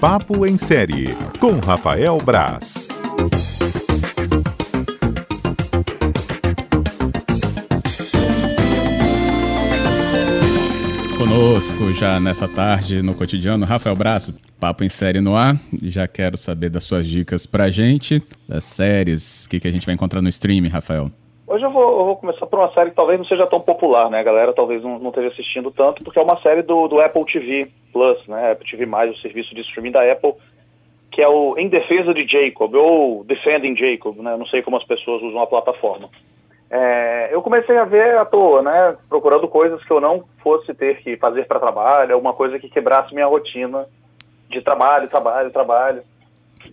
Papo em Série, com Rafael Braz. Conosco já nessa tarde no cotidiano, Rafael Braço, Papo em Série no ar. Já quero saber das suas dicas pra gente, das séries, o que, que a gente vai encontrar no stream, Rafael. Hoje eu vou, eu vou, começar por uma série que talvez não seja tão popular, né? A galera talvez não, não esteja assistindo tanto, porque é uma série do, do Apple TV Plus, né? Apple TV+, o serviço de streaming da Apple, que é o Em Defesa de Jacob, ou Defending Jacob, né? Não sei como as pessoas usam a plataforma. É, eu comecei a ver à toa, né? Procurando coisas que eu não fosse ter que fazer para trabalho, alguma coisa que quebrasse minha rotina de trabalho, trabalho, trabalho.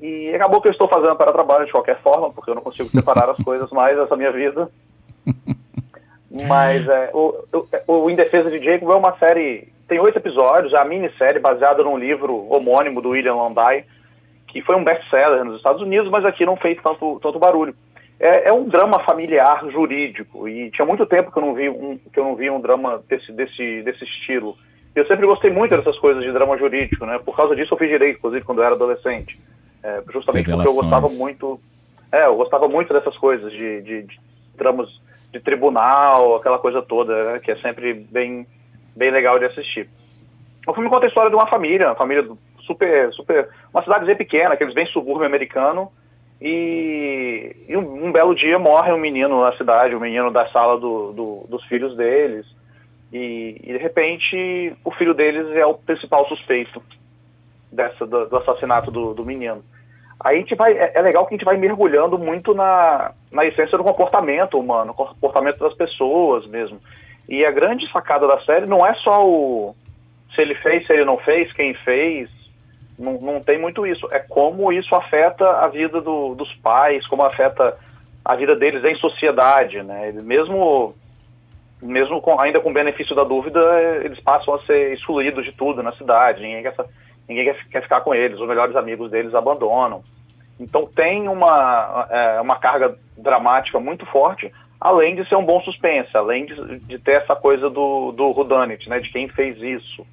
E acabou que eu estou fazendo para trabalho de qualquer forma, porque eu não consigo separar as coisas mais dessa minha vida. Mas é, o, o, o Em Defesa de Jacob é uma série, tem oito episódios, é a minissérie baseada num livro homônimo do William Landai, que foi um best-seller nos Estados Unidos, mas aqui não fez tanto, tanto barulho. É, é, um drama familiar jurídico, e tinha muito tempo que eu não vi um, que eu não vi um drama desse, desse, desse estilo. Eu sempre gostei muito dessas coisas de drama jurídico, né? Por causa disso eu fiz direito, inclusive, quando eu era adolescente. É, justamente porque eu gostava muito. É, eu gostava muito dessas coisas, de, de, de dramas de tribunal, aquela coisa toda, né, que é sempre bem, bem legal de assistir. O filme conta a história de uma família, uma família super, super, uma cidadezinha pequena, aqueles bem subúrbio americano, e, e um, um, belo dia morre um menino na cidade, um menino da sala do, do, dos filhos deles, e, e, de repente o filho deles é o principal suspeito dessa, do, do assassinato do, do menino. Aí a gente vai, é, é, legal que a gente vai mergulhando muito na, na essência do comportamento humano, comportamento das pessoas mesmo. E a grande sacada da série não é só o se ele fez, se ele não fez, quem fez, não, não tem muito isso. É como isso afeta a vida do, dos pais, como afeta a vida deles em sociedade, né? Mesmo, mesmo com, ainda com benefício da dúvida, eles passam a ser excluídos de tudo na cidade. Quer, ninguém quer, quer ficar com eles, os melhores amigos deles abandonam. Então tem uma, é, uma carga dramática muito forte, além de ser um bom suspense, além de, de ter essa coisa do, do Rudanit, né, de quem fez isso.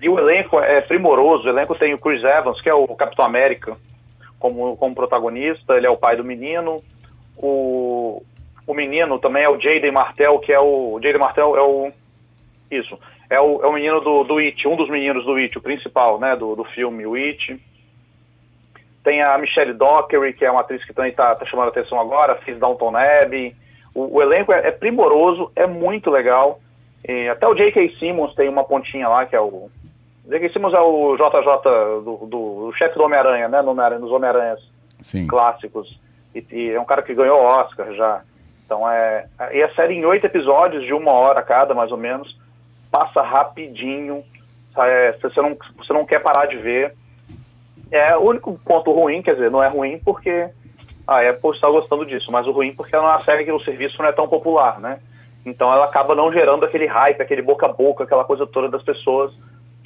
E o elenco é primoroso, o elenco tem o Chris Evans, que é o Capitão América, como, como protagonista, ele é o pai do menino, o, o menino também é o Jaden Martell, que é o, Jaden Martell é o, isso, é o, é o menino do, do It, um dos meninos do It, o principal, né, do, do filme, o It. Tem a Michelle Dockery, que é uma atriz que também está tá chamando atenção agora, fez Downton Abbey. O, o elenco é, é, primoroso, é muito legal. E até o J.K. Simmons tem uma pontinha lá, que é o... J.K. Simmons é o JJ, do, do, do chefe do Homem-Aranha, né, no nos Homem-Aranhas clássicos. E, e, é um cara que ganhou Oscar já. Então é... E a série em oito episódios, de uma hora cada, mais ou menos passa rapidinho, é, você, não, você não quer parar de ver. É o único ponto ruim, quer dizer, não é ruim porque a Apple está gostando disso, mas o ruim porque ela é uma série que o serviço não é tão popular, né? Então ela acaba não gerando aquele hype, aquele boca a boca, aquela coisa toda das pessoas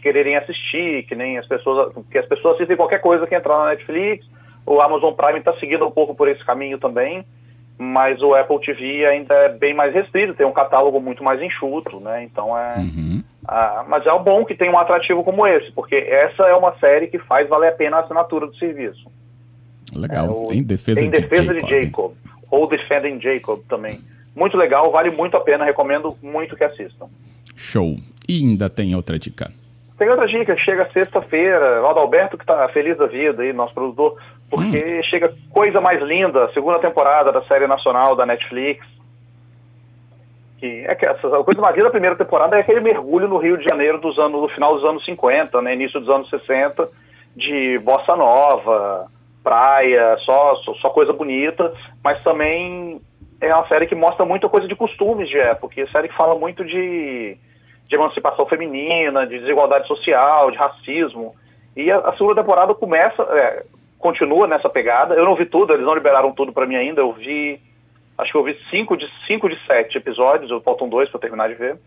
quererem assistir, que nem as pessoas, que as pessoas assistem qualquer coisa que entrar na Netflix, o Amazon Prime está seguindo um pouco por esse caminho também mas o Apple TV ainda é bem mais restrito, tem um catálogo muito mais enxuto, né? Então é. Uhum. Ah, mas é bom que tem um atrativo como esse, porque essa é uma série que faz valer a pena a assinatura do serviço. Legal. É, o, em defesa, em defesa de, Jacob. de Jacob. Ou Defending Jacob também. Muito legal, vale muito a pena, recomendo muito que assistam. Show. E ainda tem outra dica. Tem outra dica, chega sexta-feira, o Adalberto que está feliz da vida aí, nosso produtor, porque hum. chega coisa mais linda, segunda temporada da série nacional da Netflix. Que é que essa, a coisa mais linda da primeira temporada é aquele mergulho no Rio de Janeiro dos anos, no final dos anos 50, né, início dos anos 60, de bossa nova, praia, só, só, só coisa bonita, mas também é uma série que mostra muita coisa de costumes de época, é a série que fala muito de de emancipação feminina, de desigualdade social, de racismo. E a, a segunda temporada começa, é, continua nessa pegada. Eu não vi tudo, eles não liberaram tudo para mim ainda. Eu vi, acho que eu vi cinco de, cinco de sete episódios, eu faltam dois para terminar de ver.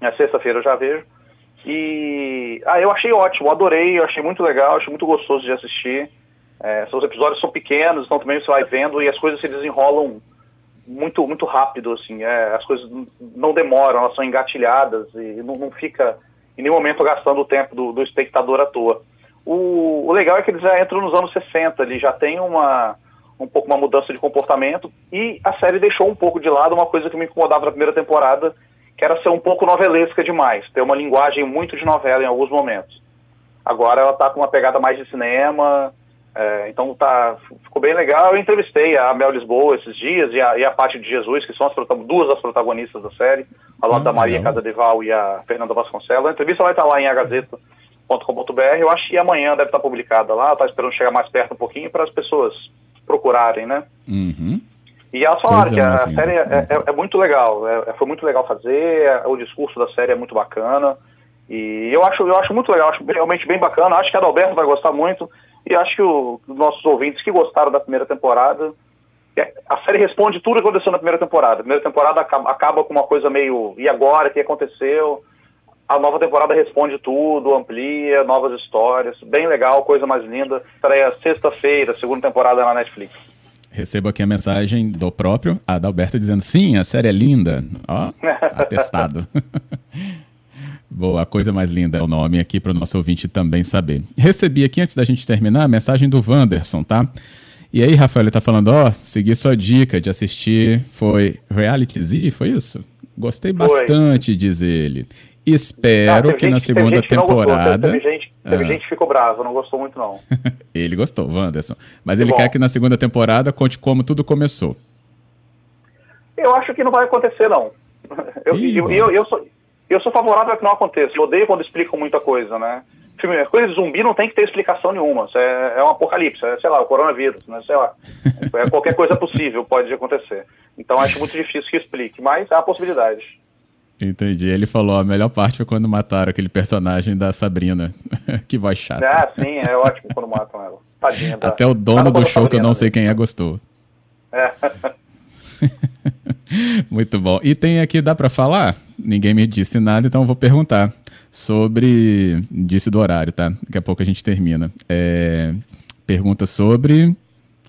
Na sexta-feira eu já vejo. E ah, eu achei ótimo, adorei, eu achei muito legal, achei muito gostoso de assistir. É, os episódios são pequenos, então também você vai vendo e as coisas se desenrolam muito muito rápido, assim, é, as coisas não demoram, elas são engatilhadas e não, não, fica em nenhum momento gastando o tempo do, do espectador à toa. O, o legal é que eles já entram nos anos 60, ali já tem uma um pouco uma mudança de comportamento e a série deixou um pouco de lado uma coisa que me incomodava na primeira temporada, que era ser um pouco novelesca demais, ter uma linguagem muito de novela em alguns momentos. Agora ela está com uma pegada mais de cinema, é, então tá, ficou bem legal. Eu entrevistei a Mel Lisboa esses dias e a, e a de Jesus, que são as, duas das protagonistas da série, ao lado da Maria Casadeval e a Fernanda Vasconcelos. A entrevista vai estar lá em agazeta.com.br. Eu acho que amanhã deve estar publicada lá. Está esperando chegar mais perto um pouquinho para as pessoas procurarem, né? Uhum. E elas falaram que a, série é, é, é, muito legal, é, foi muito legal fazer, o discurso da série é muito bacana. E eu acho, eu acho muito legal, acho realmente bem bacana. Acho que a Adalberto vai gostar muito. E acho que os nossos ouvintes que gostaram da primeira temporada. É, a série responde tudo o que aconteceu na primeira temporada. A primeira temporada acaba, acaba com uma coisa meio. E agora? O que aconteceu? A nova temporada responde tudo, amplia, novas histórias. Bem legal, coisa mais linda. Estreia sexta-feira, segunda temporada na Netflix. Recebo aqui a mensagem do próprio Adalberto dizendo: sim, a série é linda. Ó, atestado. Boa, a coisa mais linda é o nome aqui para o nosso ouvinte também saber. Recebi aqui, antes da gente terminar, a mensagem do Wanderson, tá? E aí, Rafael, ele tá falando, ó, oh, segui sua dica de assistir, foi Reality Z, foi isso? Gostei foi. bastante, diz ele. Espero que gente, na segunda temporada. Teve, gente, teve ah. gente que ficou brava, não gostou muito, não. ele gostou, Wanderson. Mas ele bom. quer que na segunda temporada conte como tudo começou. Eu acho que não vai acontecer, não. Eu, Ih, eu, eu, eu, sou, eu sou favorável a que não aconteça. Eu odeio quando explicam muita coisa, né? Filme, coisa de zumbi não tem que ter explicação nenhuma. É, é um apocalipse, é, sei lá, o coronavírus, né? Sei lá. É, qualquer coisa possível pode acontecer. Então acho muito difícil que explique, mas há possibilidade. Entendi. Ele falou, a melhor parte foi quando mataram aquele personagem da Sabrina. que voz chata. Ah, sim, é ótimo quando matam ela. Tadinha. Da... Até o dono do show, que eu não sei quem é, gostou. É. Muito bom. E tem aqui, dá para falar? Ninguém me disse nada, então eu vou perguntar sobre. Disse do horário, tá? Daqui a pouco a gente termina. É... Pergunta sobre.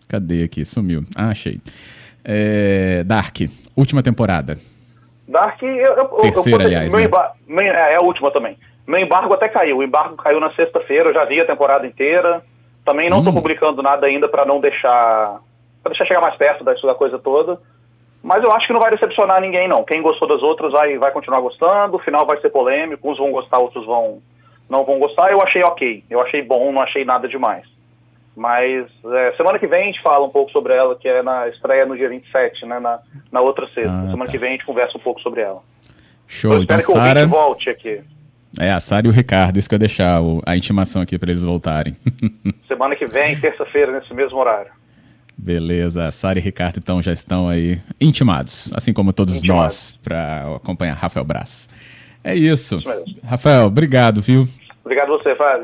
Cadê aqui? Sumiu. Ah, achei. É... Dark, última temporada. Dark, eu. eu Terceira, eu, eu, aliás. Meu né? É, é a última também. Meu embargo até caiu. O embargo caiu na sexta-feira, eu já vi a temporada inteira. Também não estou hum. publicando nada ainda para não deixar. para deixar chegar mais perto da, da coisa toda. Mas eu acho que não vai decepcionar ninguém, não. Quem gostou das outras vai, vai continuar gostando, o final vai ser polêmico, uns vão gostar, outros vão não vão gostar. Eu achei ok, eu achei bom, não achei nada demais. Mas é, semana que vem a gente fala um pouco sobre ela, que é na estreia no dia 27, né, na, na outra sexta. Ah, semana tá. que vem a gente conversa um pouco sobre ela. Show, eu então espero que Sarah... volte aqui. É, a Sara e o Ricardo, isso que eu ia deixar o, a intimação aqui para eles voltarem. semana que vem, terça-feira, nesse mesmo horário. Beleza, Sara e Ricardo então já estão aí intimados, assim como todos nós, para acompanhar Rafael Braz. É isso. isso Rafael, obrigado, viu? Obrigado a você, Fábio.